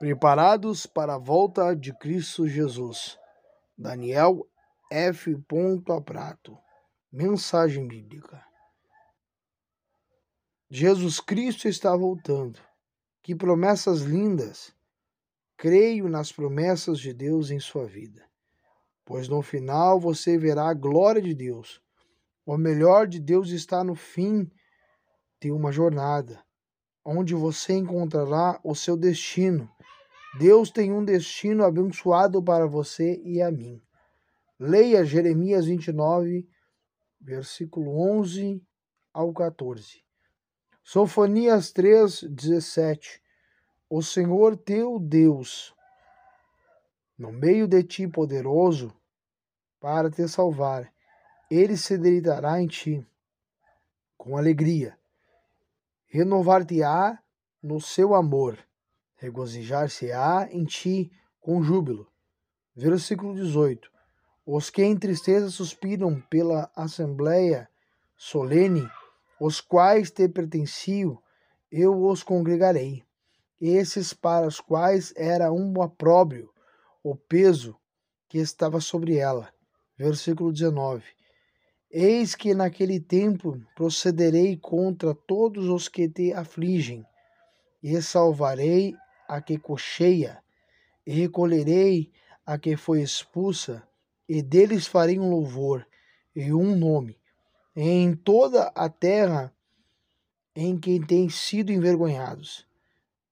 Preparados para a volta de Cristo Jesus. Daniel F. Prato. Mensagem bíblica. Jesus Cristo está voltando. Que promessas lindas! Creio nas promessas de Deus em sua vida, pois no final você verá a glória de Deus. O melhor de Deus está no fim de uma jornada, onde você encontrará o seu destino Deus tem um destino abençoado para você e a mim. Leia Jeremias 29, versículo 11 ao 14. Sofonias 3, 17. O Senhor teu Deus, no meio de ti poderoso, para te salvar, ele se deleitará em ti com alegria, renovar-te-á no seu amor regozijar-se-á em ti com júbilo. Versículo 18. Os que em tristeza suspiram pela assembleia solene, os quais te pertenciam, eu os congregarei. Esses para os quais era um opróbrio o peso que estava sobre ela. Versículo 19. Eis que naquele tempo procederei contra todos os que te afligem, e salvarei a que cocheia, e recolherei a que foi expulsa, e deles farei um louvor e um nome em toda a terra em que têm sido envergonhados.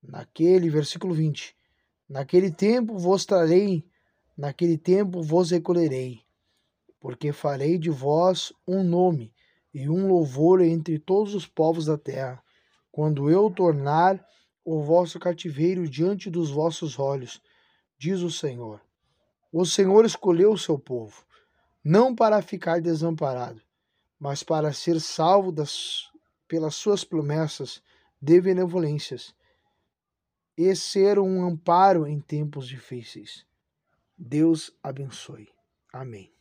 Naquele versículo 20. Naquele tempo vos trarei, naquele tempo vos recolherei, porque farei de vós um nome e um louvor entre todos os povos da terra, quando eu tornar o vosso cativeiro diante dos vossos olhos, diz o Senhor. O Senhor escolheu o seu povo, não para ficar desamparado, mas para ser salvo das, pelas suas promessas de benevolências e ser um amparo em tempos difíceis. Deus abençoe. Amém.